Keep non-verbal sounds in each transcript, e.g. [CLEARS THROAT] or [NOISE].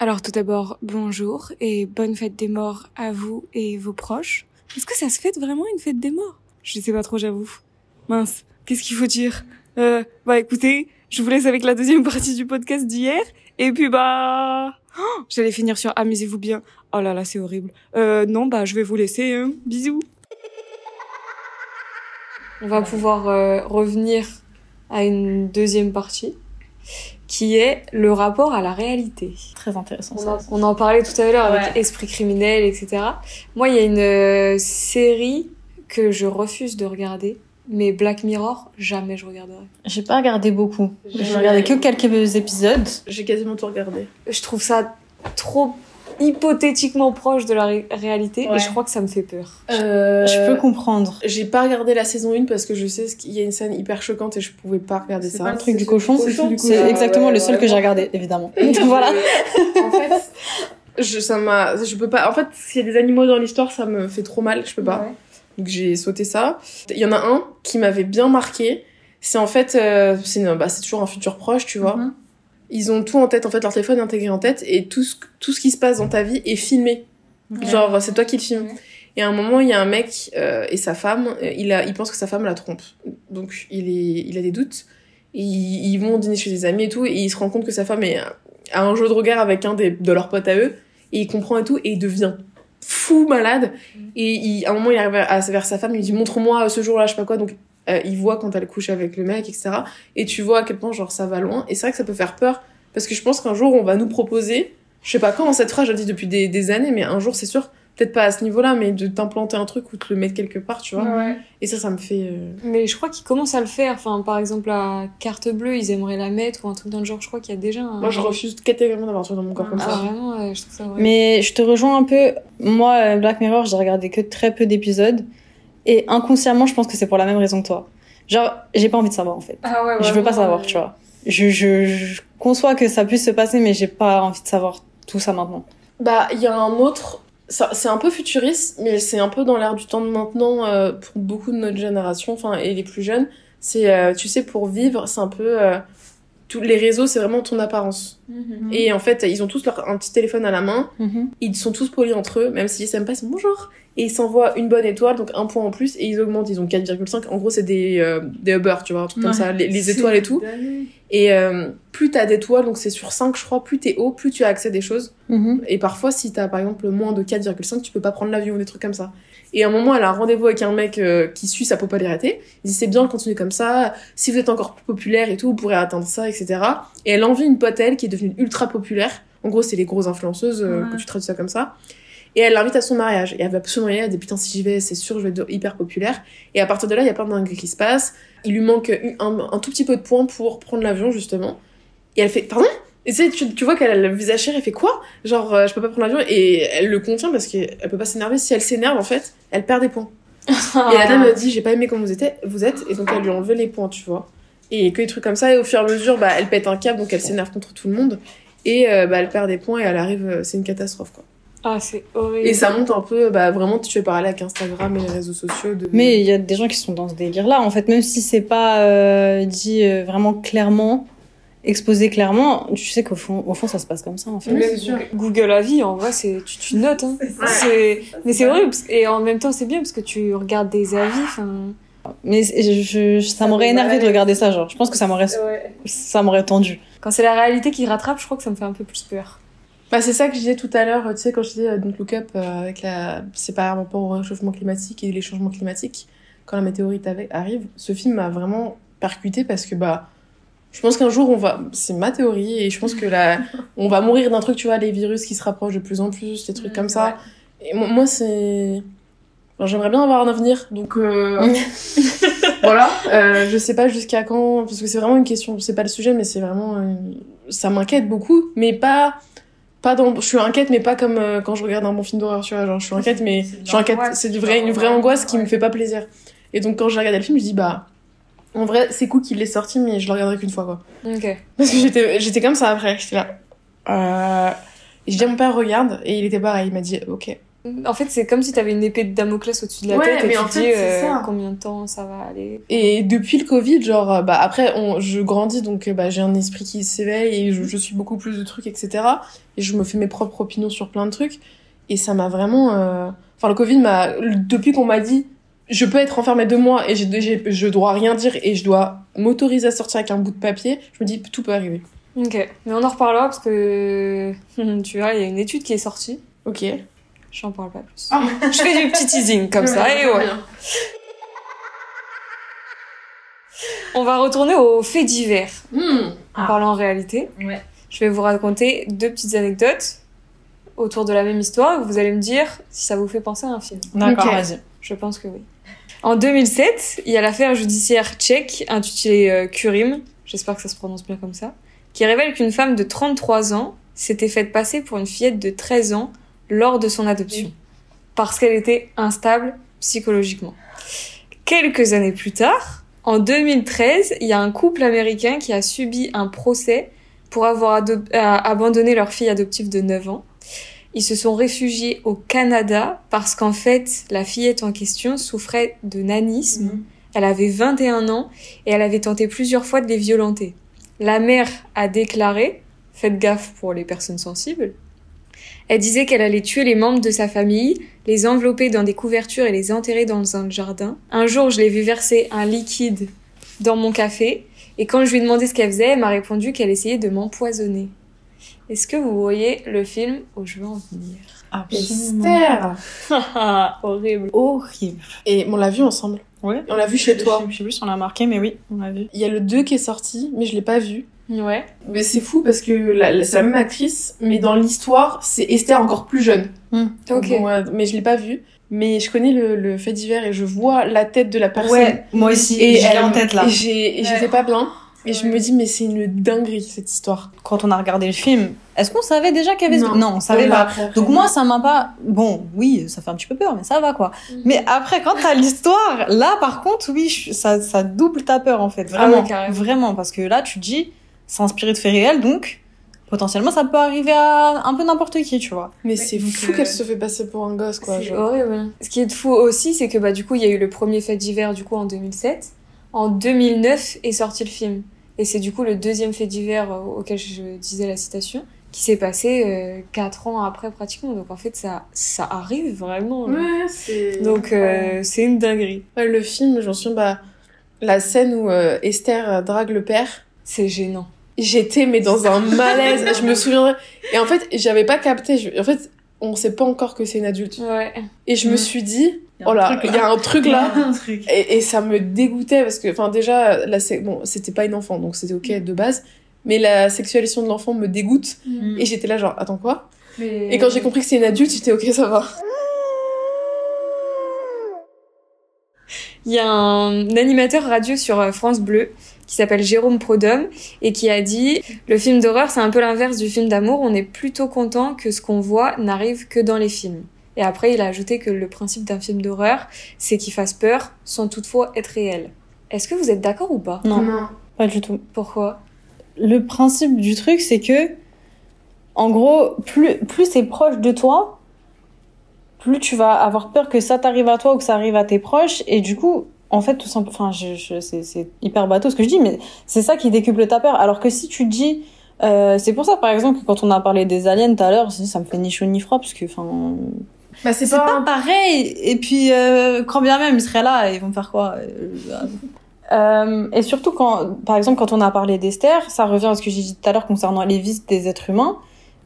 Alors tout d'abord, bonjour et bonne fête des morts à vous et vos proches. Est-ce que ça se fête vraiment une fête des morts? Je sais pas trop, j'avoue. Mince, qu'est-ce qu'il faut dire? Euh, Bah écoutez, je vous laisse avec la deuxième [LAUGHS] partie du podcast d'hier. Et puis bah... Oh, J'allais finir sur amusez-vous bien. Oh là là, c'est horrible. Euh, non, bah je vais vous laisser. Hein. Bisous. On va pouvoir euh, revenir à une deuxième partie qui est le rapport à la réalité. Très intéressant. On ça. en, on en parlait tout à l'heure avec. Esprit criminel, etc. Moi, il y a une euh, série que je refuse de regarder, mais Black Mirror, jamais je regarderai. J'ai pas regardé beaucoup. J'ai regardé que quelques épisodes. J'ai quasiment tout regardé. Je trouve ça trop hypothétiquement proche de la ré- réalité Ouais. et je crois que ça me fait peur. Euh, Je peux comprendre. J'ai pas regardé la saison 1 parce que je sais qu'il y a une scène hyper choquante et je pouvais pas regarder C'est ça. pas Le truc du c'est cochon, c'est exactement ouais, le seul ouais, que j'ai regardé, évidemment. Et [LAUGHS] [LAUGHS] voilà. En fait, je, ça m'a, je peux pas. En fait, s'il y a des animaux dans l'histoire, ça me fait trop mal. Je peux pas. Donc j'ai sauté ça. Il y en a un qui m'avait bien marqué. C'est en fait, euh, c'est bah, c'est toujours un futur proche, tu vois. Mhm. Ils ont tout en tête, en fait, leur téléphone est intégré en tête et tout ce, tout ce qui se passe dans ta vie est filmé. Genre, c'est toi qui le filmes. Ouais. Et à un moment, il y a un mec euh, et sa femme, euh, il, a, il pense que sa femme la trompe. Donc, il, est, il a des doutes. Et ils, ils vont dîner chez des amis et tout, et il se rend compte que sa femme est, a un jeu de regard avec un des, de leurs potes à eux, et il comprend et tout, et il devient fou malade. Et il, à un moment, il arrive à, vers sa femme, il lui dit Montre-moi ce jour-là, je sais pas quoi. Donc, euh, il voit quand elle couche avec le mec, etc. Et tu vois à quel point, genre, ça va loin. Et c'est vrai que ça peut faire peur, parce que je pense qu'un jour, on va nous proposer, je sais pas quand, cette phrase, je le dis depuis des, des années, mais un jour, c'est sûr, peut-être pas à ce niveau-là, mais de t'implanter un truc ou de le mettre quelque part, tu vois. Ouais. Et ça, ça me fait. euh, Mais je crois qu'ils commencent à le faire. Enfin, par exemple, la carte bleue, ils aimeraient la mettre ou un truc dans le genre. Je crois qu'il y a déjà un... Moi, je refuse catégoriquement d'avoir un truc dans mon corps comme Ah, ça. vraiment, ouais, je trouve ça vrai. Mais je te rejoins un peu. Moi, euh, Black Mirror, j'ai regardé que très peu d'épisodes. Et inconsciemment, je pense que c'est pour la même raison que toi. Genre, j'ai pas envie de savoir, en fait. Ah ouais, je veux pas savoir, euh, tu vois. Je, je, je conçois que ça puisse se passer, mais j'ai pas envie de savoir tout ça maintenant. Bah, il y a un autre. C'est un peu futuriste, mais c'est un peu dans l'air du temps de maintenant euh, pour beaucoup de notre génération, enfin, et les plus jeunes. C'est, euh, tu sais, pour vivre, c'est un peu. Tous les réseaux, c'est vraiment ton apparence. Mhm. Et en fait, ils ont tous leur, un petit téléphone à la main. Mhm. Ils sont tous polis entre eux, même s'ils s'aiment pas, ils sont bonjour. Et ils s'envoient une bonne étoile, donc un point en plus, et ils augmentent. Ils ont 4,5. En gros, c'est des, euh, des Uber, tu vois, un truc comme ça, les, les C'est étoiles et tout. dingue. Et euh, plus t'as d'étoiles, donc c'est sur 5, je crois, plus t'es haut, plus tu as accès à des choses. Mhm. Et parfois, si t'as par exemple moins de 4,5, tu peux pas prendre l'avion ou des trucs comme ça. Et à un moment, elle a un rendez-vous avec un mec euh, qui suit sa popularité. Il dit c'est bien de continuer comme ça. Si vous êtes encore plus populaire et tout, vous pourrez atteindre ça, etc. Et elle envie une pote elle qui est devenue ultra populaire. En gros, c'est les grosses influenceuses euh, Ouais. que tu traduis ça comme ça. Et elle l'invite à son mariage. Et elle va absolument y aller. Elle dit putain si j'y vais, c'est sûr, je vais être hyper populaire. Et à partir de là, il y a plein de dingueries qui se passent. Il lui manque un, un tout petit peu de points pour prendre l'avion justement. Et elle fait pardon? Et tu sais, tu, tu vois qu'elle a le visage cher, elle fait quoi? Genre, euh, je peux pas prendre l'avion. Et elle le contient parce qu'elle peut pas s'énerver. Si elle s'énerve, en fait, elle perd des points. Et la dame [LAUGHS] elle dit, j'ai pas aimé comme vous, étiez, vous êtes. Et donc, elle lui a enlevé les points, tu vois. Et que des trucs comme ça. Et au fur et à mesure, bah, elle pète un câble, donc elle s'énerve contre tout le monde. Et euh, bah, elle perd des points et elle arrive, euh, c'est une catastrophe, quoi. Ah, c'est horrible. Et ça monte un peu, bah, vraiment, tu fais parler avec Instagram et les réseaux sociaux. De... Mais il y a des gens qui sont dans ce délire-là. En fait, même si c'est pas euh, dit euh, vraiment clairement, exposé clairement, tu sais qu'au fond, au fond, ça se passe comme ça, en fait. Oui, sûr. Google Avis, en vrai, c'est tu, tu notes. Hein. C'est- Mais c'est horrible. Et en même temps, c'est bien parce que tu regardes des avis. enfin, Mais c'est- je, je- ça m'aurait énervé de regarder ça, genre. Je pense que ça m'aurait, Ouais. ça m'aurait tendu. Quand c'est la réalité qui rattrape, je crois que ça me fait un peu plus peur. Bah, c'est ça que je disais tout à l'heure, tu sais, quand je disais euh, Don't Look Up, euh, avec la... c'est par rapport au réchauffement climatique et les changements climatiques, quand la météorite arrive, ce film m'a vraiment percuté parce que, bah, je pense qu'un jour on va, c'est ma théorie, et je pense que là, [LAUGHS] on va mourir d'un truc, tu vois, les virus qui se rapprochent de plus en plus, des trucs Mm, comme ça. Et moi, c'est. Enfin, J'aimerais bien avoir un avenir, donc euh, [LAUGHS] voilà. Euh, je sais pas jusqu'à quand, parce que c'est vraiment une question. C'est pas le sujet, mais c'est vraiment, une- ça m'inquiète beaucoup, mais pas, pas dans. Je suis inquiète, mais pas comme euh, quand je regarde un bon film d'horreur, tu vois. Genre, je suis inquiète, mais je suis inquiète. l'angoisse, C'est une vraie angoisse qui me fait pas plaisir. Et donc quand j'ai regardé le film, je dis bah, en vrai, c'est cool qu'il l'ait sorti, mais je le regarderai qu'une fois, quoi. Ok. Parce que j'étais, j'étais comme ça après. J'étais là. Euh... Et j'ai dit à mon père, regarde. Et il était pareil. Il m'a dit, ok. En fait, c'est comme si t'avais une épée de Damoclès au-dessus de la Ouais, tête et mais tu en te fait, dis euh, combien de temps ça va aller. Et depuis le Covid, genre, euh, bah après, on, je grandis, donc bah, j'ai un esprit qui s'éveille et je, je suis beaucoup plus de trucs, etc. Et je me fais mes propres opinions sur plein de trucs. Et ça m'a vraiment... euh, Enfin, le Covid m'a... Depuis qu'on m'a dit, je peux être enfermée deux mois et j'ai, j'ai- je dois rien dire et je dois m'autoriser à sortir avec un bout de papier, je me dis, tout peut arriver. Ok, mais on en reparlera parce que [LAUGHS] tu vois, il y a une étude qui est sortie. Ok. J'en parle pas plus. Ah. [LAUGHS] Je fais du petit teasing comme ça et ouais. On va retourner aux faits divers. Hmm. En parlant en réalité, Ouais. je vais vous raconter deux petites anecdotes autour de la même histoire. Vous allez me dire si ça vous fait penser à un film. D'accord, Ok. vas-y. Je pense que oui. En 2007, il y a l'affaire judiciaire tchèque intitulée euh, Kurim, j'espère que ça se prononce bien comme ça, qui révèle qu'une femme de 33 ans s'était faite passer pour une fillette de 13 ans lors de son adoption, parce qu'elle était instable psychologiquement. Quelques années plus tard, en 2013, il y a un couple américain qui a subi un procès pour avoir euh, abandonné leur fille adoptive de 9 ans. Ils se sont réfugiés au Canada parce qu'en fait, la fillette en question souffrait de nanisme. Elle avait 21 ans et elle avait tenté plusieurs fois de les violenter. La mère a déclaré, faites gaffe pour les personnes sensibles, elle disait qu'elle allait tuer les membres de sa famille, les envelopper dans des couvertures et les enterrer dans un jardin. Un jour, je l'ai vu verser un liquide dans mon café et quand je lui ai demandé ce qu'elle faisait, elle m'a répondu qu'elle essayait de m'empoisonner. Est-ce que vous voyez le film où je veux en venir? Esther Horrible. Horrible. Et on l'a vu ensemble. Ouais. On l'a vu chez toi. Je sais plus si on l'a marqué, mais oui, on l'a vu. Il y a le 2 qui est sorti, mais je l'ai pas vu. Ouais. Mais c'est fou parce que la- c'est la même actrice, mais dans l'histoire, c'est Esther encore plus jeune. Ok. Bon, ouais, mais je l'ai pas vu. Mais je connais le, le fait divers et je vois la tête de la personne. Ouais, moi aussi. Et j'ai elle- en tête là. Et j'étais pas bien. Et je me dis, mais c'est une dinguerie cette histoire. Quand on a regardé le film, est-ce qu'on savait déjà qu'il y avait ce- Non, on savait pas. après, après. Donc moi, ça m'a pas. Bon, oui, ça fait un petit peu peur, mais ça va quoi. Mm. Mais après, quand t'as l'histoire, là, par contre, oui, je- ça, ça double ta peur en fait, Ah vraiment, vraiment, parce que là, tu te dis, c'est inspiré de faits réels, donc potentiellement, ça peut arriver à un peu n'importe qui, tu vois. Mais c'est fou euh, qu'elle se fait passer pour un gosse, quoi. C'est horrible. Ce qui est fou aussi, c'est que bah du coup, il y a eu le premier fait divers du coup en 2007. En 2009 est sorti le film. Et c'est du coup le deuxième fait divers euh, auquel je disais la citation qui s'est passé euh, quatre ans après pratiquement. Donc en fait, ça ça arrive vraiment. Ouais, c'est. Donc euh, c'est une dinguerie. Ouais, le film, j'en suis bah la scène où euh, Esther drague le père. C'est gênant. J'étais mais dans un [LAUGHS] malaise. je me souviendrai. Et en fait, j'avais pas capté. je- En fait, on sait pas encore que c'est une adulte. Ouais. Et je me Mm. suis dit, oh là, il y a un truc là. un truc. Et, et ça me dégoûtait parce que, enfin, déjà, la sé- bon, c'était pas une enfant, donc c'était ok de base. Mais la sexualisation de l'enfant me dégoûte. Mm. Et j'étais là, genre, attends quoi? Mais... Et quand j'ai compris que c'est une adulte, j'étais ok, ça va. Il y a un animateur radio sur euh, France Bleu qui s'appelle Jérôme Prodhomme et qui a dit le film d'horreur c'est un peu l'inverse du film d'amour, on est plutôt content que ce qu'on voit n'arrive que dans les films. Et après il a ajouté que le principe d'un film d'horreur c'est qu'il fasse peur sans toutefois être réel. Est-ce que vous êtes d'accord ou pas? Non, pas du tout. Pourquoi? Le principe du truc, c'est que, en gros, plus, plus c'est proche de toi, plus tu vas avoir peur que ça t'arrive à toi ou que ça arrive à tes proches. Et du coup, en fait, tout simplement, enfin, je, je, c'est, c'est hyper bateau ce que je dis, mais c'est ça qui décuple ta peur. Alors que si tu dis, euh, c'est pour ça, par exemple, que quand on a parlé des aliens tout à l'heure, ça me fait ni chaud ni froid, parce que, enfin, Bah, c'est pas pareil. Et puis, euh, quand bien même, ils seraient là, ils vont faire quoi Euh, euh, Et surtout quand, par exemple, quand on a parlé d'Esther, ça revient à ce que j'ai dit tout à l'heure concernant les vices des êtres humains.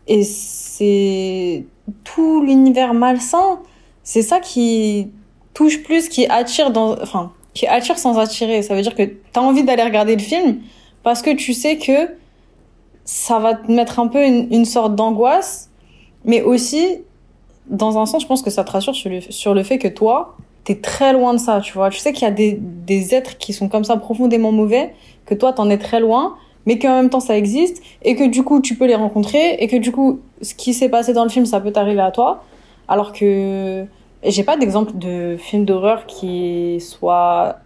Et c'est tout l'univers malsain. C'est ça qui touche plus, qui attire dans, enfin, qui attire sans attirer. Ça veut dire que t'as envie d'aller regarder le film parce que tu sais que ça va te mettre un peu une, une sorte d'angoisse, mais aussi dans un sens, je pense que ça te rassure sur le, sur le fait que toi, t'es très loin de ça, tu vois. Tu sais qu'il y a des, des êtres qui sont comme ça profondément mauvais, que toi, t'en es très loin, mais qu'en même temps, ça existe, et que du coup, tu peux les rencontrer, et que du coup, ce qui s'est passé dans le film, ça peut t'arriver à toi. Alors que j'ai pas d'exemple de film d'horreur qui soit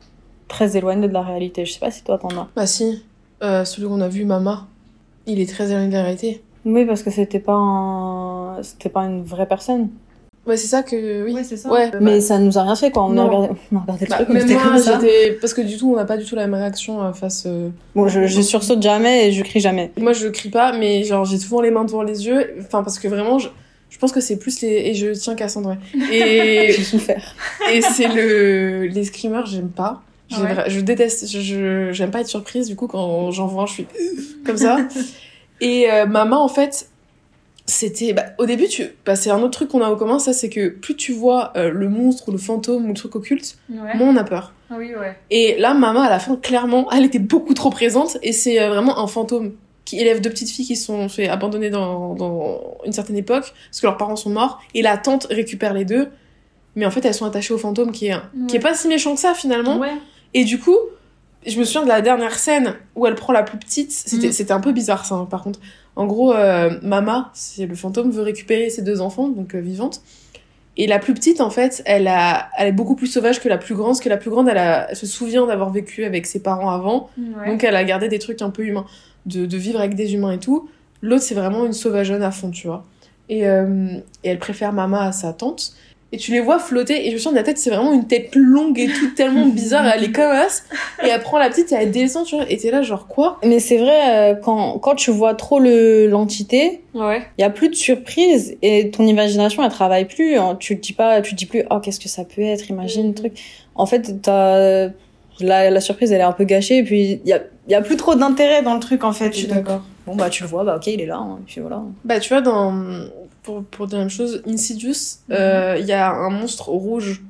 très éloigné de la réalité. Je sais pas si toi, t'en as. Bah, si. Euh, celui qu'on a vu, Mama, il est très éloigné de la réalité. Oui, parce que c'était pas un... c'était pas une vraie personne. Ouais, c'est ça que. Oui, Ouais, c'est ça. Ouais, Mais ça nous a rien fait, quoi. On a regardé, on a regardé le Bah, truc, était moi, comme ça. Parce que du tout, on n'a pas du tout la même réaction euh, face. euh, Bon, je, je sursaute jamais et je crie jamais. Moi, je crie pas, mais genre, j'ai souvent les mains devant les yeux. Enfin, parce que vraiment, je, je pense que c'est plus les. Et je tiens Cassandre. ouais. Et, [LAUGHS] J'ai souffert. et c'est le. Les screamers, j'aime pas. Ouais. Je déteste. Je, je- j'aime pas être surprise. Du coup, quand j'en vois un, je suis comme ça. Et euh, ma main, en fait, c'était. Bah, au début, tu. Bah, c'est un autre truc qu'on a en commun, ça, c'est que plus tu vois euh, le monstre ou le fantôme ou le truc occulte, Ouais. moins on a peur. Ah oui, ouais. Et là, maman, à la fin, clairement, elle était beaucoup trop présente et c'est euh, vraiment un fantôme qui élève deux petites filles qui sont fait abandonner dans, dans une certaine époque parce que leurs parents sont morts et la tante récupère les deux. Mais en fait, elles sont attachées au fantôme qui est, qui est pas si méchant que ça finalement. Ouais. Et du coup, je me souviens de la dernière scène où elle prend la plus petite. C'était c'était un peu bizarre ça, hein, par contre. En gros, euh, Mama, c'est le fantôme, veut récupérer ses deux enfants, donc euh, vivantes. Et la plus petite, en fait, elle, a, elle est beaucoup plus sauvage que la plus grande, parce que la plus grande, elle, a, elle se souvient d'avoir vécu avec ses parents avant, Ouais. donc elle a gardé des trucs un peu humains, de, de vivre avec des humains et tout. L'autre, c'est vraiment une sauvageonne à fond, tu vois. Et, euh, et elle préfère Mama à sa tante. Et tu les vois flotter, et je me souviens de la tête, c'est vraiment une tête longue et tout, tellement bizarre, elle est comme as. Et elle prend la petite et elle descend, tu vois, et t'es là, genre quoi? Mais c'est vrai, euh, quand, quand tu vois trop le l'entité, Ouais. il y a plus de surprise et ton imagination elle travaille plus. hein. Tu te dis pas, tu te dis plus, oh qu'est-ce que ça peut être, imagine le truc. En fait, t'as la, la surprise elle est un peu gâchée et puis il y a, il y a plus trop d'intérêt dans le truc en fait. Je suis d'accord. Bon bah tu le vois, bah ok il est là, hein, et puis voilà. Bah, tu vois, dans. Pour, pour dire la même chose, Insidious, euh, il y a un monstre rouge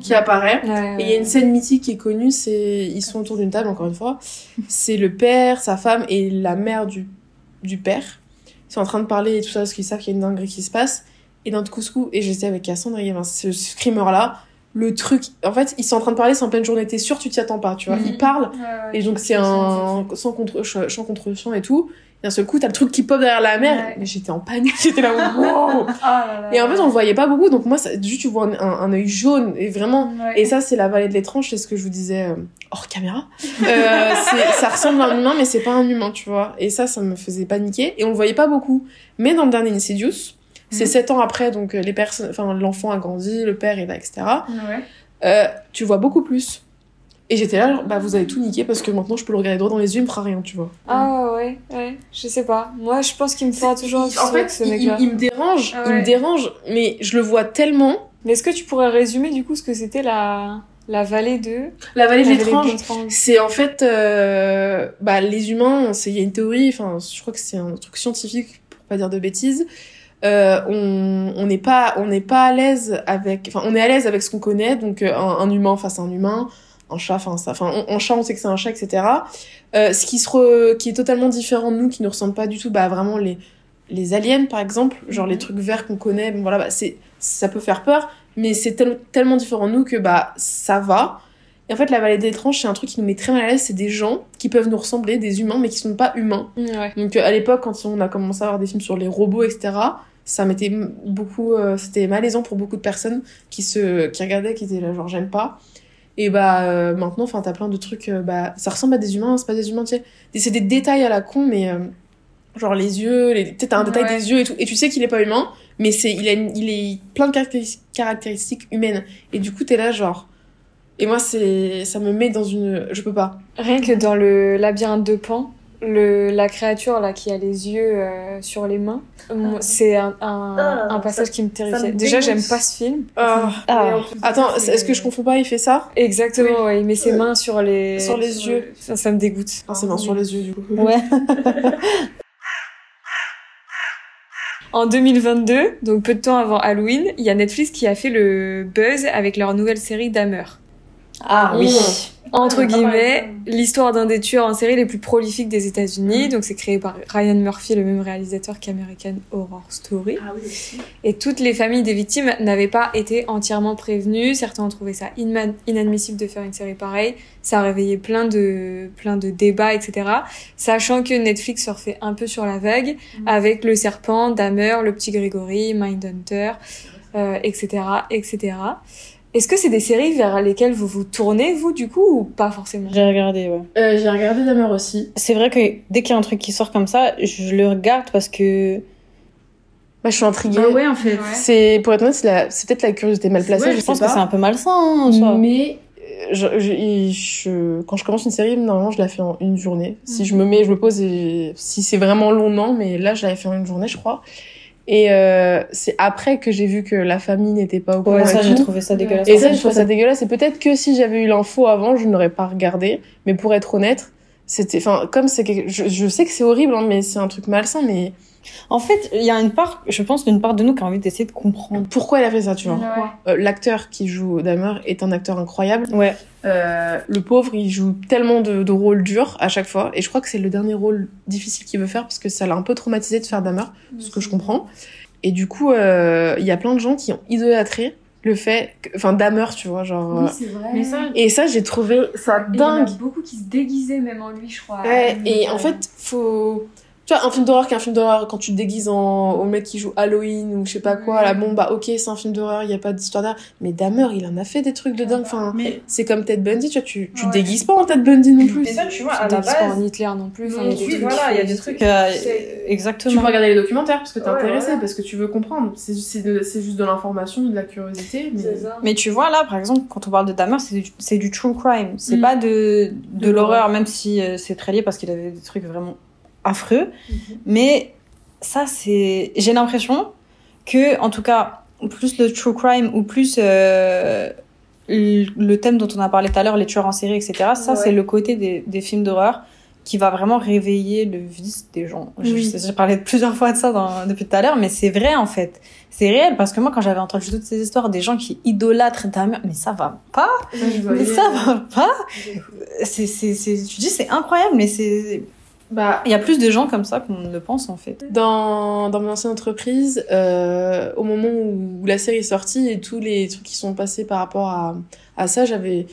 qui apparaît. Ouais, Et il y a une scène mythique qui est connue, c'est ils sont autour d'une table encore une fois. [LAUGHS] C'est le père, sa femme et la mère du du père. Ils sont en train de parler et tout ça parce qu'ils savent qu'il y a une dinguerie qui se passe. Et d'un coup, coup, et j'étais avec Cassandre il y avait ce screamer là, le truc. En fait, ils sont en train de parler, c'est en pleine journée. T'es sûr, tu t'y attends pas, tu vois. Mhm. Ils parlent Ouais, ouais, et donc c'est un sans contre chant contre chant et tout. D'un seul coup, t'as le truc qui pop derrière la. Ouais. Mais j'étais en panique, j'étais là, [LAUGHS] wow. là là. Et en fait, on le voyait pas beaucoup, donc moi, ça, juste tu vois un, un, un œil jaune et vraiment. Ouais. Et ça, c'est la vallée de l'étrange, c'est ce que je vous disais euh, hors caméra. Euh, [LAUGHS] ça ressemble à un humain, mais c'est pas un humain, tu vois. Et ça, ça me faisait paniquer. Et on le voyait pas beaucoup. Mais dans le dernier Insidious, c'est Mhm. sept ans après, donc euh, les personnes, enfin l'enfant a grandi, le père est là, etc. Ouais. Euh, tu vois beaucoup plus. Et j'étais là, genre, bah vous avez tout niqué parce que maintenant je peux le regarder droit dans les yeux, il me fera rien, tu vois. Ah ouais, ouais, je sais pas. Moi, je pense qu'il me fera toujours un en fait, ce il, mec-là. il me dérange, Ah il me dérange, mais je le vois tellement. Mais est-ce que tu pourrais résumer du coup ce que c'était la la vallée de La vallée de l'étrange. C'est en fait, euh, bah, les humains, il y a une théorie, enfin, je crois que c'est un truc scientifique, pour pas dire de bêtises. Euh, on on n'est pas on n'est pas à l'aise avec, enfin, on est à l'aise avec ce qu'on connaît, donc euh, un, un humain face à un humain, un chat, enfin, ça, enfin, on- un chat, on sait que c'est un chat, etc. Euh, ce qui se re- qui est totalement différent de nous, qui ne ressemble pas du tout, bah, vraiment les les aliens, par exemple, genre les Mhm. trucs verts qu'on connaît, bon, voilà, bah, c'est ça peut faire peur, mais c'est tel- tellement différent de nous que bah ça va. Et en fait, la vallée des étranges, c'est un truc qui nous met très mal à l'aise. C'est des gens qui peuvent nous ressembler, des humains, mais qui sont pas humains. Ouais. Donc, à l'époque, quand on a commencé à avoir des films sur les robots, etc., ça m'était beaucoup. euh, C'était malaisant pour beaucoup de personnes qui, se, qui regardaient, qui étaient là, genre, j'aime pas. Et bah, euh, maintenant, enfin, t'as plein de trucs. euh, bah, ça ressemble à des humains, c'est pas des humains, tu sais. C'est des détails à la con, mais. euh, genre les yeux, les... peut-être t'as un détail Ouais. des yeux et tout. Et tu sais qu'il est pas humain, mais c'est il, a une- il est plein de caractéris- caractéristiques humaines. Et du coup, t'es là, genre. Et moi, c'est ça me met dans une. Je peux pas. Rien que dans le labyrinthe de Pan, le la créature là qui a les yeux euh, sur les mains, moi, c'est un, un, Ah, un passage ça- qui me terrifiait. me Déjà, j'aime pas ce film. Ah. Ah. Attends, est-ce que je confonds pas Il fait ça Exactement, ouais, il met ses mains sur les Sur les yeux. Ça, ça me dégoûte. Ah, c'est bien sur les yeux, du coup. Ouais. [LAUGHS] En 2022, donc peu de temps avant Halloween, il y a Netflix qui a fait le buzz avec leur nouvelle série Dahmer. Ah oui. Entre Ouais, pas guillemets, l'histoire d'un des tueurs en série les plus prolifiques des États-Unis. Donc c'est créé par Ryan Murphy, le même réalisateur qu'American Horror Story. Ah oui aussi. Et toutes les familles des victimes n'avaient pas été entièrement prévenues. Certains ont trouvé ça inadmissible de faire une série pareille. Ça a réveillé plein de, plein de débats, etc. Sachant que Netflix surfait un peu sur la vague avec Le Serpent, Dahmer, Le Petit Grégory, Mindhunter, euh, etc., etc. Est-ce que c'est des séries vers lesquelles vous vous tournez, vous, du coup, ou pas forcément? J'ai regardé, ouais. Euh, J'ai regardé Dahmer aussi. C'est vrai que dès qu'il y a un truc qui sort comme ça, je le regarde parce que Bah, je suis intriguée. Bah ouais, en fait. Ouais. C'est, pour être honnête, c'est la- peut-être la curiosité mal placée, Ouais, je, je pense sais que c'est un peu malsain, hein, en soi. Mais je, je- je- quand je commence une série, normalement, je la fais en une journée. Si je me mets, je me pose et si c'est vraiment long, non. Mais là, je l'avais fait en une journée, je crois. Et euh, c'est après que j'ai vu que la famille n'était pas au courant. Ouais, et ça, j'ai trouvé ça dégueulasse. Et ça, je trouve ça dégueulasse. Et peut-être que si j'avais eu l'info avant, je n'aurais pas regardé. Mais pour être honnête, c'était, enfin, comme c'est, quelque- je, je sais que c'est horrible, hein, mais c'est un truc malsain. Mais En fait, il y a une part, je pense, d'une part de nous qui a envie d'essayer de comprendre. pourquoi elle a fait ça, tu vois Ouais. Euh, L'acteur qui joue Dahmer est un acteur incroyable. Ouais. Euh, le pauvre, il joue tellement de, de rôles durs à chaque fois. Et je crois que c'est le dernier rôle difficile qu'il veut faire parce que ça l'a un peu traumatisé de faire Dahmer, ce que je comprends. Et du coup, euh, il y a plein de gens qui ont idolâtré le fait, que- enfin Dahmer, tu vois, genre. euh, c'est vrai. Mais ça, Et ça, j'ai trouvé ça Il y en a dingue. beaucoup qui se déguisaient même en lui, je crois. Ouais, et en fait, faut. Tu vois, un film d'horreur qui est un film d'horreur, quand tu te déguises en... au mec qui joue Halloween ou je sais pas quoi, là, bon, bah, ok, c'est un film d'horreur, il y a pas d'histoire derrière. Mais Dahmer, il en a fait des trucs de dingue. Enfin, mais, c'est comme Ted Bundy, tu vois, tu, tu Ouais. te déguises pas en Ted Bundy non plus. mais ça, tu vois, Tu à te la déguises pas base, en Hitler non plus. enfin, oui, trucs voilà, il y a des trucs, euh, exactement. Tu peux regarder les documentaires parce que t'es Ouais, intéressé, parce que tu veux comprendre. C'est c'est de- c'est juste de l'information, de la curiosité. Mais... Mais tu vois, là, par exemple, quand on parle de Dahmer, c'est du, c'est du true crime. C'est Mm. pas de, de, De l'horreur, même si euh, c'est très lié parce qu'il avait des trucs vraiment affreux. Mais ça, c'est. J'ai l'impression que, en tout cas, plus le true crime ou plus euh, le thème dont on a parlé tout à l'heure, les tueurs en série, etc., ça, Ouais. c'est le côté des, des films d'horreur qui va vraiment réveiller le vice des gens. Oui. J'ai parlé plusieurs fois de ça dans- depuis tout à l'heure, mais c'est vrai en fait. C'est réel parce que moi, quand j'avais entendu toutes ces histoires des gens qui idolâtrent Dahmer, mais ça va pas, mais ça va pas. C'est, c'est, c'est, tu dis, c'est incroyable, mais c'est, Bah, il y a plus de gens comme ça qu'on ne le pense en fait. dans, dans mon ancienne entreprise, euh, au moment où la série est sortie et tous les trucs qui sont passés par rapport à, à ça, j'avais,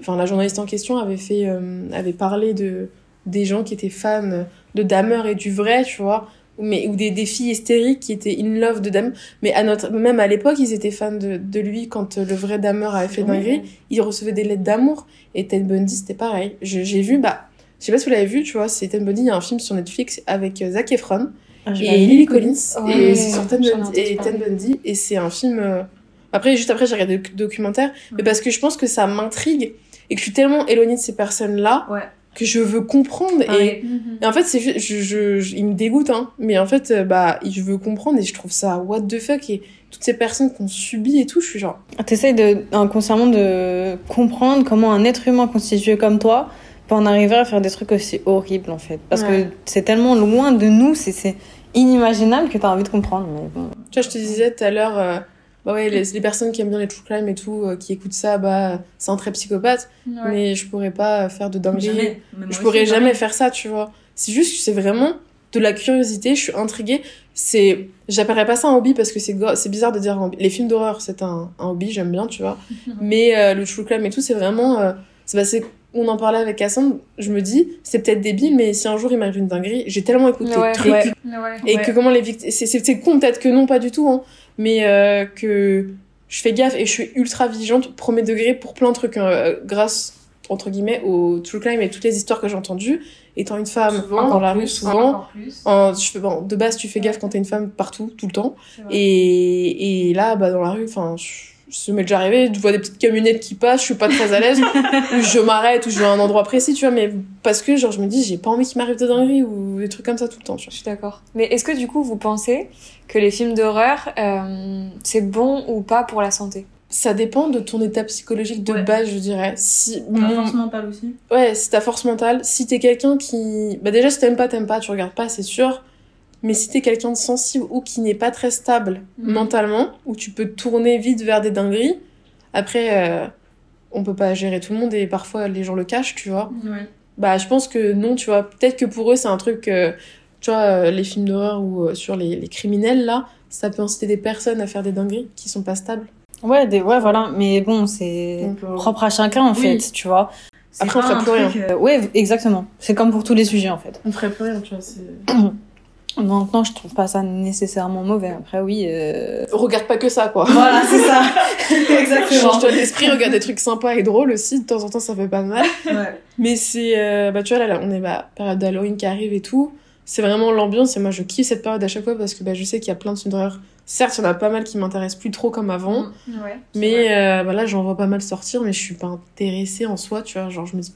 enfin, la journaliste en question avait fait, euh, avait parlé de, des gens qui étaient fans de Dahmer et du vrai, tu vois, mais, ou des, des filles hystériques qui étaient in love de Dahmer. Mais à notre, même à l'époque, ils étaient fans de, de lui quand le vrai Dahmer avait fait dinguerie. il recevait des lettres d'amour. Et Ted Bundy, c'était pareil. J'ai vu, bah, je sais pas si vous l'avez vu, tu vois, c'est Ted Bundy, il y a un film sur Netflix avec euh, Zac Efron et Lily Collins. Ouais, et c'est sur ai Bundy, et Bundy. C'est un film. euh, Après, juste après, j'ai regardé le documentaire. Mais parce que je pense que ça m'intrigue et que je suis tellement éloignée de ces personnes-là Ouais. que je veux comprendre. Et, et en fait, c'est juste, je, je, je- il me dégoûte, hein. Mais en fait, euh, bah, je veux comprendre et je trouve ça what the fuck. Et toutes ces personnes qu'on subit et tout, je suis genre. T'essayes de, inconsciemment de comprendre comment un être humain constitué comme toi peut en arriver à faire des trucs aussi horribles en fait. Parce Ouais. que c'est tellement loin de nous, c'est, c'est inimaginable que t'as envie de comprendre. Mais bon. Tu vois, je te disais tout à l'heure, euh, bah ouais, les, les personnes qui aiment bien les true crime et tout, euh, qui écoutent ça, bah, c'est un très psychopathe. Mais je pourrais pas faire de dinguerie. Je pourrais jamais faire ça, tu vois. C'est juste que c'est vraiment de la curiosité, je suis intriguée. C'est, j'appellerais pas ça un hobby parce que c'est, bizarre de dire un hobby. Les films d'horreur, c'est un, un hobby, j'aime bien, tu vois. [LAUGHS] Mais euh, le true crime et tout, c'est vraiment, euh, c'est bah, c'est- on en parlait avec Cassandre, je me dis, c'est peut-être débile, mais si un jour il m'arrive une dinguerie, j'ai tellement écouté Ouais, trucs ouais. et Ouais. que comment les victimes c'est con peut-être que non pas du tout hein. Mais euh, que je fais gaffe et je suis ultra vigilante premier degré pour plein de trucs euh, grâce entre guillemets au true crime et toutes les histoires que j'ai entendues étant une femme dans la rue souvent en, je fais, bon, de base tu fais gaffe quand t'es une femme partout tout le temps. Et, et là bah dans la rue enfin je ça m'est déjà arrivé, je vois des petites camionnettes qui passent, je suis pas très à l'aise, ou [LAUGHS] je m'arrête, ou je vais à un endroit précis, tu vois, mais parce que, genre, je me dis, j'ai pas envie qu'il m'arrive de dingueries, ou des trucs comme ça tout le temps, tu vois. Je suis d'accord. Mais est-ce que du coup vous pensez que les films d'horreur euh, c'est bon ou pas pour la santé? Ça dépend de ton état psychologique de Ouais. base, je dirais. Si, La mon- force mentale aussi? Ouais, si ta force mentale, si t'es quelqu'un qui... Bah déjà, si t'aimes pas, t'aimes pas, tu regardes pas, c'est sûr. Mais si t'es quelqu'un de sensible ou qui n'est pas très stable Mhm. mentalement, où tu peux tourner vite vers des dingueries, après, euh, on peut pas gérer tout le monde et parfois les gens le cachent, tu vois. Bah, je pense que non, tu vois. Peut-être que pour eux, c'est un truc, euh, tu vois, euh, les films d'horreur ou euh, sur les, les criminels, là, ça peut inciter des personnes à faire des dingueries qui sont pas stables. Ouais, des, ouais, voilà. Mais bon, c'est Donc, propre à chacun en Oui. fait, tu vois. Après, on ferait plus rien. euh, Ouais, exactement. C'est comme pour tous les sujets en fait. On ferait plus rien, tu vois. [CLEARS THROAT] Maintenant, je trouve pas ça nécessairement mauvais. Après, oui. Euh... Regarde pas que ça, quoi. Voilà, c'est ça. [LAUGHS] Change-toi d'esprit, regarde des trucs sympas et drôles aussi, de temps en temps ça fait pas de mal. Ouais. Mais c'est, euh, bah tu vois, là, là, on est bah, période d'Halloween qui arrive et tout. c'est vraiment l'ambiance et moi je kiffe cette période à chaque fois parce que bah, je sais qu'il y a plein de films d'horreur. Certes, il y en a pas mal qui m'intéressent plus trop comme avant, Ouais. mais euh, bah, là j'en vois pas mal sortir, mais je suis pas intéressée en soi, tu vois. Genre, je me dis,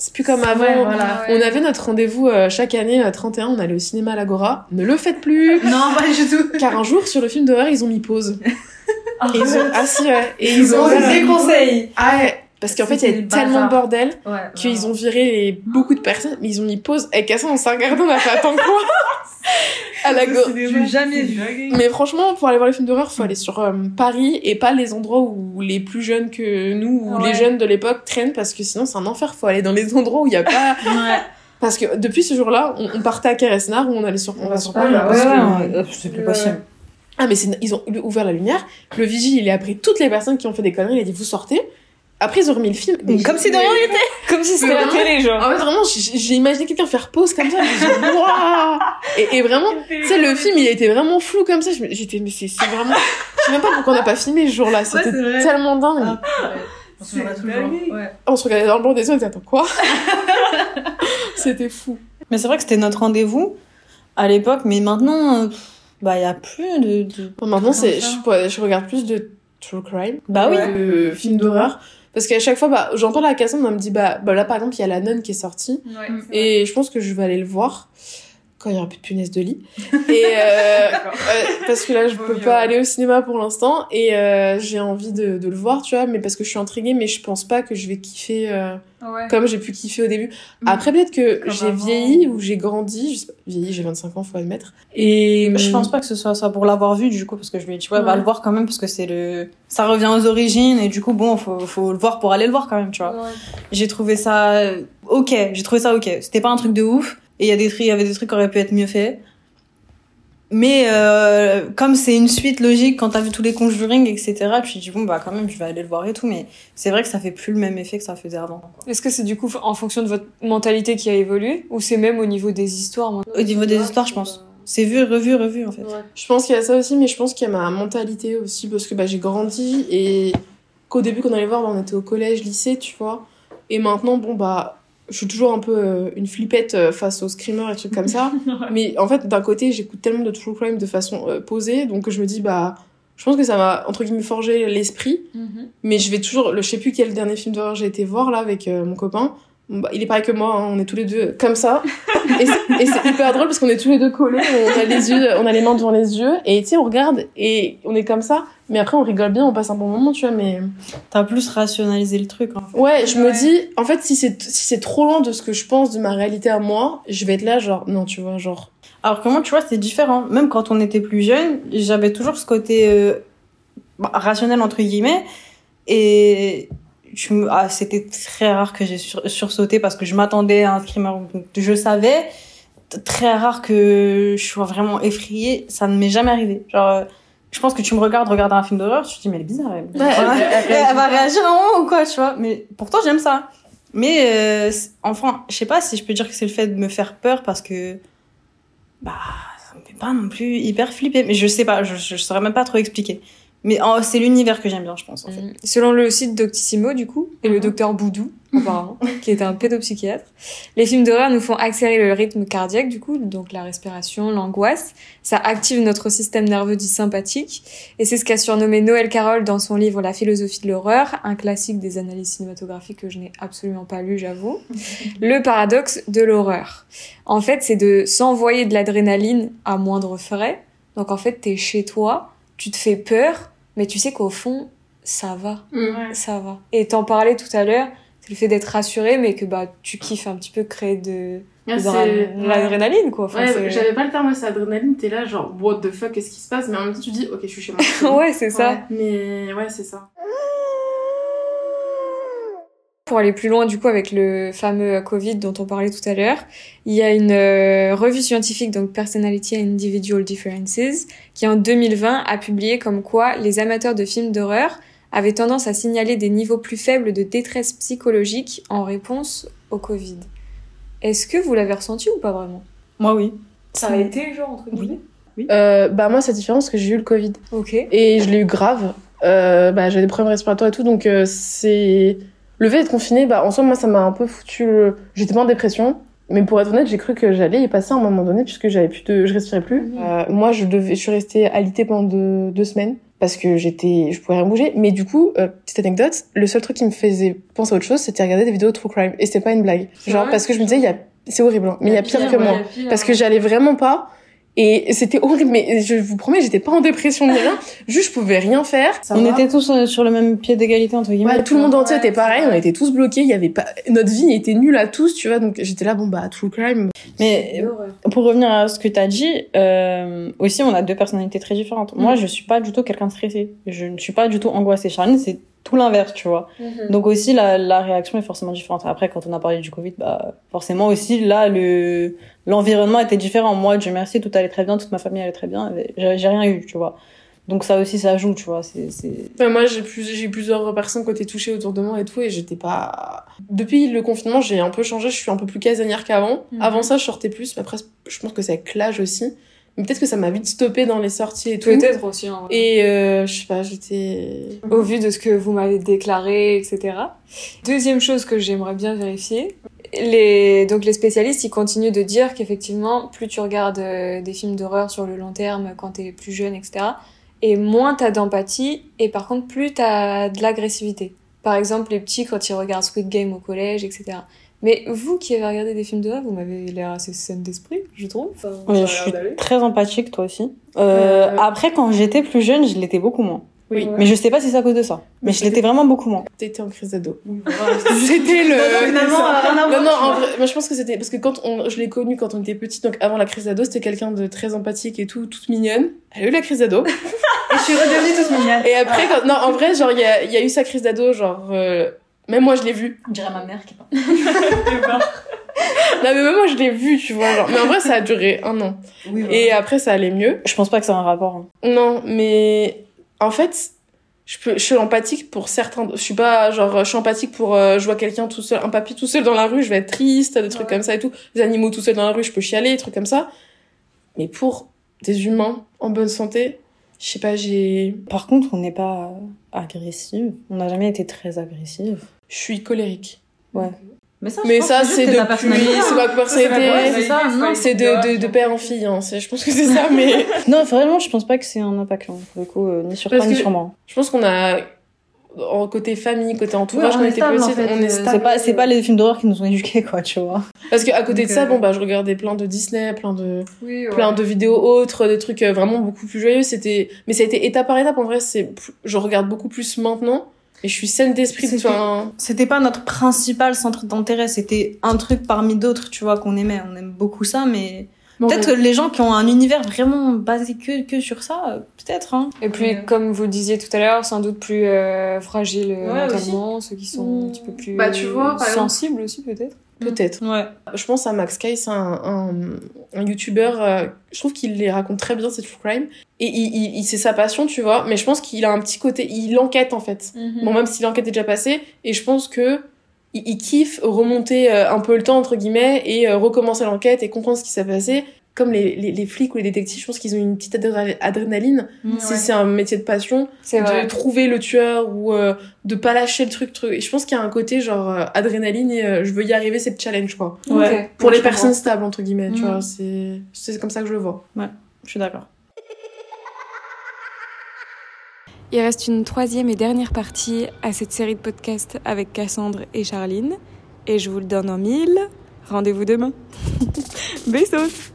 c'est plus comme avant. Ouais, voilà. On avait notre rendez-vous euh, chaque année à 31, on allait au cinéma à l'Agora. Ne le faites plus [LAUGHS] Non, pas du tout. Car un jour, sur le film d'horreur, ils ont mis pause. [LAUGHS] Et ils ont... Ah si, ouais. Et ils Ils ont... ont des conseils. Ah ouais. Parce qu'en fait, il y le tellement de bordel Ouais. qu'ils ont viré les- beaucoup de personnes, mais ils ont mis pause. Avec Cassin, on s'est regardé, on a fait attends quoi À l'Agora. [LAUGHS] J'ai jamais vu. Mais franchement, pour aller voir les films d'horreur, faut aller sur euh, Paris et pas les endroits où les plus jeunes que nous ou Ouais. les jeunes de l'époque traînent parce que sinon c'est un enfer. Faut aller dans les endroits où il y a pas. [LAUGHS] Ouais. Parce que depuis ce jour-là, on, on partait à Keresnar où on allait sur, on va sur Paris. Ouais, ouais, c'est plus le- possible. Ah mais ils ont ouvert la lumière. Le vigile, il a pris toutes les personnes qui ont fait des conneries. Il a dit vous sortez. Après ils ont remis le film. Mais Comme si de rien n'était. Comme si c'était la Vraiment télé, genre. En fait vraiment, j'ai imaginé quelqu'un faire pause comme ça. Je me suis dit, et, et vraiment, tu sais le film, il a été vraiment flou comme ça. J'étais mais c'est vraiment. Je sais même pas pourquoi on n'a pas filmé ce jour-là. C'était vrai. tellement dingue. Ah, On se toujours. Ouais. On se regardait dans le blanc des yeux, on disait attends quoi? [LAUGHS] C'était fou. Mais c'est vrai que c'était notre rendez-vous à l'époque, mais maintenant, euh, bah, il y a plus de. de- Bon, maintenant c'est, je, je regarde plus de true crime. Bah oui. de films d'horreur. Parce qu'à chaque fois, bah, j'entends la Cassandre, on me dit, bah, bah, là, par exemple, il y a La Nonne qui est sortie. Et je pense que je vais aller le voir quand il y aura plus de punaises de lit. [LAUGHS] Et, euh, euh, parce que là, je Vaut peux mieux, pas ouais. aller au cinéma pour l'instant. Et euh, j'ai envie de, de le voir, tu vois, mais parce que je suis intriguée, mais je pense pas que je vais kiffer euh, comme j'ai pu kiffer au début. Après, peut-être que j'ai avant. vieilli ou j'ai grandi. Je sais pas, vieilli, j'ai 25 ans, faut admettre. Et Je pense pas que ce soit ça pour l'avoir vu, du coup, parce que je lui ai dit, ouais, va Ouais. le voir quand même, parce que c'est le. Ça revient aux origines, et du coup, bon, faut, faut le voir pour aller le voir quand même, tu vois. J'ai trouvé ça euh, ok, j'ai trouvé ça ok. C'était pas un truc de ouf, et il y, a des trucs- il y avait des trucs qui auraient pu être mieux faits. Mais euh, comme c'est une suite logique, quand t'as vu tous les Conjuring, etc., tu te dis, bon, bah quand même, je vais aller le voir et tout, mais c'est vrai que ça fait plus le même effet que ça faisait avant. Est-ce que c'est du coup en fonction de votre mentalité qui a évolué ou c'est même au niveau des histoires maintenant Au niveau des histoires, je pense. C'est vu, revu, revu, en fait. Je pense qu'il y a ça aussi, mais je pense qu'il y a ma mentalité aussi, parce que bah, j'ai grandi et qu'au début, quand on allait voir, bah, on était au collège, lycée, tu vois. Et maintenant, bon, bah, je suis toujours un peu euh, une flippette euh, face aux screamers et trucs comme ça. [LAUGHS] mais en fait, d'un côté, j'écoute tellement de true crime de façon euh, posée, donc je me dis, bah, je pense que ça m'a, entre guillemets, forgé l'esprit. Mais je vais toujours, le, je sais plus quel dernier film d'horreur j'ai été voir là avec euh, mon copain. Bah, il est pareil que moi, hein, on est tous les deux comme ça. et c'est hyper drôle parce qu'on est tous les deux collés, on a les yeux, on a les mains devant les yeux, et tu sais, on regarde et on est comme ça. Mais après, on rigole bien, on passe un bon moment, tu vois. Mais T'as plus rationalisé le truc, en fait. ouais, je me dis, en fait, si c'est si c'est trop loin de ce que je pense de ma réalité à moi, je vais être là, genre non, tu vois, genre. Alors que moi, tu vois, c'est différent. Même quand on était plus jeune, j'avais toujours ce côté euh, bah, rationnel, entre guillemets. Et je me- ah, c'était très rare que j'ai sur- sursauté parce que je m'attendais à un screamer. Je savais. Très rare que je sois vraiment effrayée. Ça ne m'est jamais arrivé. Genre, euh, je pense que tu me regardes regarder un film d'horreur, tu te dis, mais elle est bizarre. Elle, Ouais, elle- elle- elle- elle va réagir un moment ou quoi, tu vois. Mais pourtant, j'aime ça. Mais euh, enfin, je sais pas si je peux dire que c'est le fait de me faire peur parce que bah ça me fait pas non plus hyper flipper. Mais je sais pas, je, je saurais même pas trop expliquer. Mais oh, c'est l'univers que j'aime bien, je pense. En fait. Mm. Selon le site Doctissimo, du coup, et le Mhm. docteur Boudou, apparemment, [LAUGHS] qui est un pédopsychiatre, les films d'horreur nous font accélérer le rythme cardiaque, du coup, donc la respiration, l'angoisse. Ça active notre système nerveux dit sympathique. Et c'est ce qu'a surnommé Noël Carroll dans son livre La philosophie de l'horreur, un classique des analyses cinématographiques que je n'ai absolument pas lu, j'avoue. [LAUGHS] le paradoxe de l'horreur. En fait, c'est de s'envoyer de l'adrénaline à moindre frais. Donc en fait, t'es chez toi, tu te fais peur, mais tu sais qu'au fond, ça va ça va. Et t'en parlais tout à l'heure, c'est le fait d'être rassuré, mais que bah tu kiffes un petit peu créer de, Ah, de l'adrénaline quoi. Enfin, Ouais, c'est- j'avais pas le terme, c'est adrénaline, t'es là, genre, what the fuck, qu'est-ce qui se passe? Mais en même temps, tu dis, ok, je suis chez moi. [LAUGHS] ouais, c'est ça. Ouais, mais ouais, c'est ça. Pour aller plus loin du coup avec le fameux Covid dont on parlait tout à l'heure, il y a une euh, revue scientifique donc Personality and Individual Differences qui en 2020 a publié comme quoi les amateurs de films d'horreur avaient tendance à signaler des niveaux plus faibles de détresse psychologique en réponse au Covid. Est-ce que vous l'avez ressenti ou pas vraiment? Moi, oui. Ça a été genre entre guillemets? Euh, bah, moi, c'est différent parce que j'ai eu le Covid. Ok. Et je l'ai eu grave. Euh, bah, j'ai des problèmes respiratoires et tout, donc euh, c'est. Le fait d'être confiné, bah, en soi, moi, ça m'a un peu foutu. le- J'étais pas en dépression, Mais pour être honnête, j'ai cru que j'allais y passer à un moment donné puisque j'avais plus de, je respirais plus. Euh, moi, je devais, je suis restée alitée pendant deux, deux semaines parce que j'étais, je pouvais rien bouger. Mais du coup, euh, petite anecdote, le seul truc qui me faisait penser à autre chose, c'était regarder des vidéos de true crime et c'était pas une blague. Genre parce que je me disais, il y a, c'est horrible, hein, mais il y a pire, que ouais, moi. pire, Parce ouais. que j'allais vraiment pas. Et c'était horrible, mais je vous promets, j'étais pas en dépression ni rien. Juste, je pouvais rien faire. on était tous euh, sur le même pied d'égalité entre guillemets. Ouais, tout le monde entier Ouais, était pareil, on était tous bloqués, il y avait pas, notre vie était nulle à tous, tu vois, donc j'étais là, bon bah, true crime. Mais pour revenir à ce que t'as dit, euh, aussi on a deux personnalités très différentes. Moi, je suis pas du tout quelqu'un de stressé. Je ne suis pas du tout angoissée. Charline, c'est tout l'inverse, tu vois. Donc aussi la, la réaction est forcément différente. Après, quand on a parlé du Covid, bah forcément aussi là le l'environnement était différent. Moi, Dieu merci, tout allait très bien, toute ma famille allait très bien. J'ai rien eu, tu vois. Donc ça aussi, ça joue, tu vois. C'est c'est Enfin, moi, j'ai plus, j'ai eu plusieurs personnes qui ont été touchées autour de moi et tout, et j'étais pas. Depuis le confinement, j'ai un peu changé, je suis un peu plus casanière qu'avant. Mhm. Avant ça, je sortais plus, mais après, je pense que c'est avec l'âge aussi. Peut-être que ça m'a vite stoppé dans les sorties et tout. Peut-être aussi. hein, ouais. Et euh, je sais pas, j'étais. au vu de ce que vous m'avez déclaré, etc. Deuxième chose que j'aimerais bien vérifier, les donc les spécialistes ils continuent de dire qu'effectivement plus tu regardes euh, des films d'horreur sur le long terme quand t'es plus jeune, etc. Et moins t'as d'empathie et par contre plus t'as de l'agressivité. Par exemple les petits quand ils regardent Squid Game au collège, etc. Mais vous qui avez regardé des films d'horreur, vous m'avez l'air assez saine d'esprit, je trouve. Enfin, Oui, je suis très empathique, toi aussi. Euh, Euh, Après, quand j'étais plus jeune, je l'étais beaucoup moins. Oui. Mais je sais pas si c'est à cause de ça. Mais je l'étais vraiment beaucoup moins. T'étais en crise d'ado. C'était le. finalement, Non, non, en vrai, moi je pense que c'était parce que quand on, je l'ai connue quand on était petit, donc avant la crise d'ado, c'était quelqu'un de très empathique et tout, toute mignonne. Elle a eu la crise d'ado. [LAUGHS] Et je suis redevenue toute mignonne. Et après, quand, non, en vrai, genre, il y a, il y a eu sa crise d'ado, genre, euh, même moi je l'ai vue. On dirait ma mère qui [LAUGHS] Non, mais même moi je l'ai vue, tu vois, genre. Mais en vrai, ça a duré un an. Oui, Et après, ça allait mieux. Je pense pas que ça a un rapport. hein. Non, mais en fait, je peux, je suis empathique pour certains. Je suis pas genre, je suis empathique pour. euh, je vois quelqu'un tout seul, un papy tout seul dans la rue, je vais être triste, des trucs Ouais. comme ça et tout. Des animaux tout seuls dans la rue, je peux chialer, des trucs comme ça. Mais pour des humains en bonne santé, je sais pas, j'ai, Par contre, on n'est pas agressive. On n'a jamais été très agressive. Je suis colérique. Mais ça, Mais ça, c'est depuis, c'est pas personnalité. Ouais, c'est C'est de, de, de père en fille, hein. C'est- Je pense que c'est ça, [LAUGHS] mais Non, vraiment, je pense pas que c'est un impact, hein, pour le coup, euh, ni sur toi, ni que- sur moi. je pense qu'on a, en côté famille, côté entourage, on on est était stable, en petite, fait, on euh, est c'est stable. C'est pas, c'est pas les films d'horreur qui nous ont éduqués, quoi, tu vois. Parce qu'à côté de ça, euh, bon, bah, je regardais plein de Disney, plein de, Oui, ouais. plein de vidéos autres, des trucs euh, vraiment beaucoup plus joyeux. C'était, mais ça a été étape par étape. En vrai, c'est, je regarde beaucoup plus maintenant. Et je suis saine d'esprit. C'était- Enfin, C'était pas notre principal centre d'intérêt, c'était un truc parmi d'autres, tu vois, qu'on aimait. On aime beaucoup ça, mais peut-être que les gens qui ont un univers vraiment basé que, que sur ça, euh, peut-être, hein. Et puis, Ouais. comme vous le disiez tout à l'heure, sans doute plus euh, fragiles euh, Ouais, mentalement, ceux qui sont un petit peu plus Bah, tu vois, par exemple- sensibles aussi peut-être. Peut-être. Ouais. Je pense à Max Kay, c'est un, un, un youtubeur, euh, je trouve qu'il les raconte très bien, c'est true crime. Et il, il, il- c'est sa passion, tu vois, mais je pense qu'il a un petit côté, il enquête en fait. Bon, même si l'enquête est déjà passée, et je pense que il, il kiffe remonter euh, un peu le temps, entre guillemets, et euh, recommencer l'enquête et comprendre ce qui s'est passé. Comme les, les, les flics ou les détectives, je pense qu'ils ont une petite adré- adrénaline. Si c'est un métier de passion, vrai. de trouver le tueur ou euh, de pas lâcher le truc, truc. Et je pense qu'il y a un côté genre euh, adrénaline et euh, je veux y arriver, c'est le challenge quoi. Ouais. Pour Ouais, les personnes stables entre guillemets, tu vois, c'est c'est comme ça que je le vois. Je suis d'accord. Il reste une troisième et dernière partie à cette série de podcasts avec Cassandre et Charline. Et je vous le donne en mille. Rendez-vous demain. [LAUGHS] Bisous